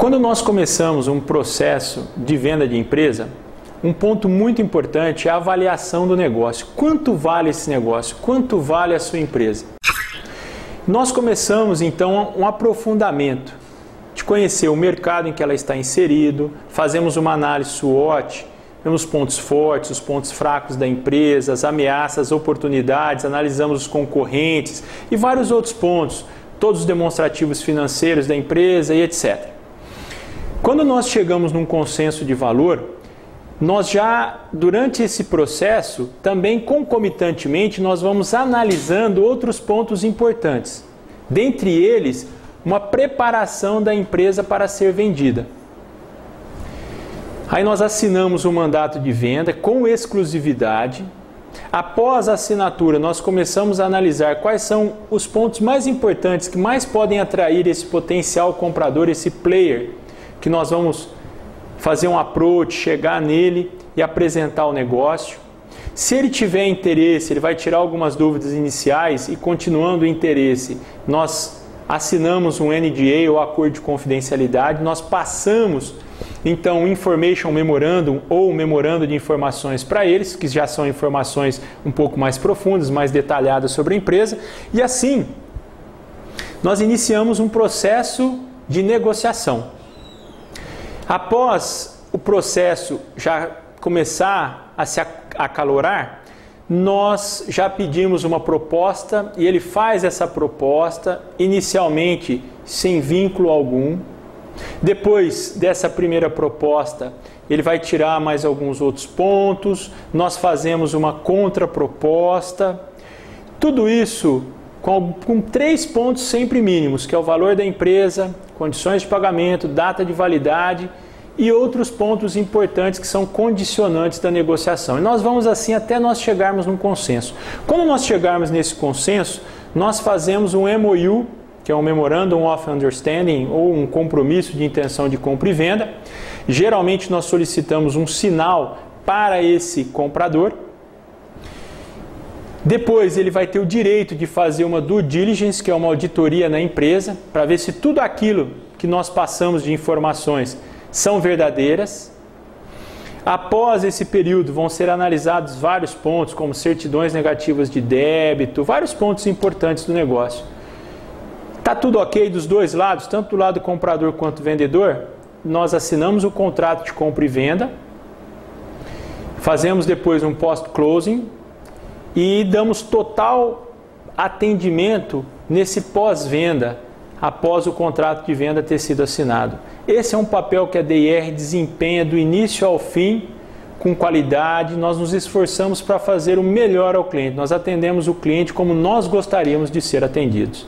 Quando nós começamos um processo de venda de empresa, um ponto muito importante é a avaliação do negócio. Quanto vale esse negócio? Quanto vale a sua empresa? Nós começamos então um aprofundamento de conhecer o mercado em que ela está inserido, fazemos uma análise SWOT, vemos pontos fortes, os pontos fracos da empresa, as ameaças, as oportunidades, analisamos os concorrentes e vários outros pontos, todos os demonstrativos financeiros da empresa e etc. Quando nós chegamos num consenso de valor, nós já, durante esse processo, também concomitantemente, nós vamos analisando outros pontos importantes. Dentre eles, uma preparação da empresa para ser vendida. Aí nós assinamos o um mandato de venda com exclusividade. Após a assinatura, nós começamos a analisar quais são os pontos mais importantes que mais podem atrair esse potencial comprador, esse player, que nós vamos fazer um approach, chegar nele e apresentar o negócio. Se ele tiver interesse, ele vai tirar algumas dúvidas iniciais e continuando o interesse, nós assinamos um NDA ou acordo de confidencialidade, nós passamos então information memorandum ou memorando de informações para eles, que já são informações um pouco mais profundas, mais detalhadas sobre a empresa, e assim nós iniciamos um processo de negociação. Após o processo já começar a se acalorar, nós já pedimos uma proposta e ele faz essa proposta inicialmente sem vínculo algum. Depois dessa primeira proposta, ele vai tirar mais alguns outros pontos, nós fazemos uma contraproposta. Tudo isso com, com três pontos sempre mínimos, que é o valor da empresa, condições de pagamento, data de validade e outros pontos importantes que são condicionantes da negociação. E nós vamos assim até nós chegarmos num consenso. Quando nós chegarmos nesse consenso, nós fazemos um MOU, que é um Memorandum of Understanding ou um compromisso de intenção de compra e venda. Geralmente nós solicitamos um sinal para esse comprador depois ele vai ter o direito de fazer uma due diligence, que é uma auditoria na empresa, para ver se tudo aquilo que nós passamos de informações são verdadeiras. Após esse período vão ser analisados vários pontos, como certidões negativas de débito, vários pontos importantes do negócio. Tá tudo ok dos dois lados, tanto do lado comprador quanto vendedor? Nós assinamos o contrato de compra e venda, fazemos depois um post-closing, e damos total atendimento nesse pós-venda, após o contrato de venda ter sido assinado. Esse é um papel que a DIR desempenha do início ao fim, com qualidade. Nós nos esforçamos para fazer o melhor ao cliente. Nós atendemos o cliente como nós gostaríamos de ser atendidos.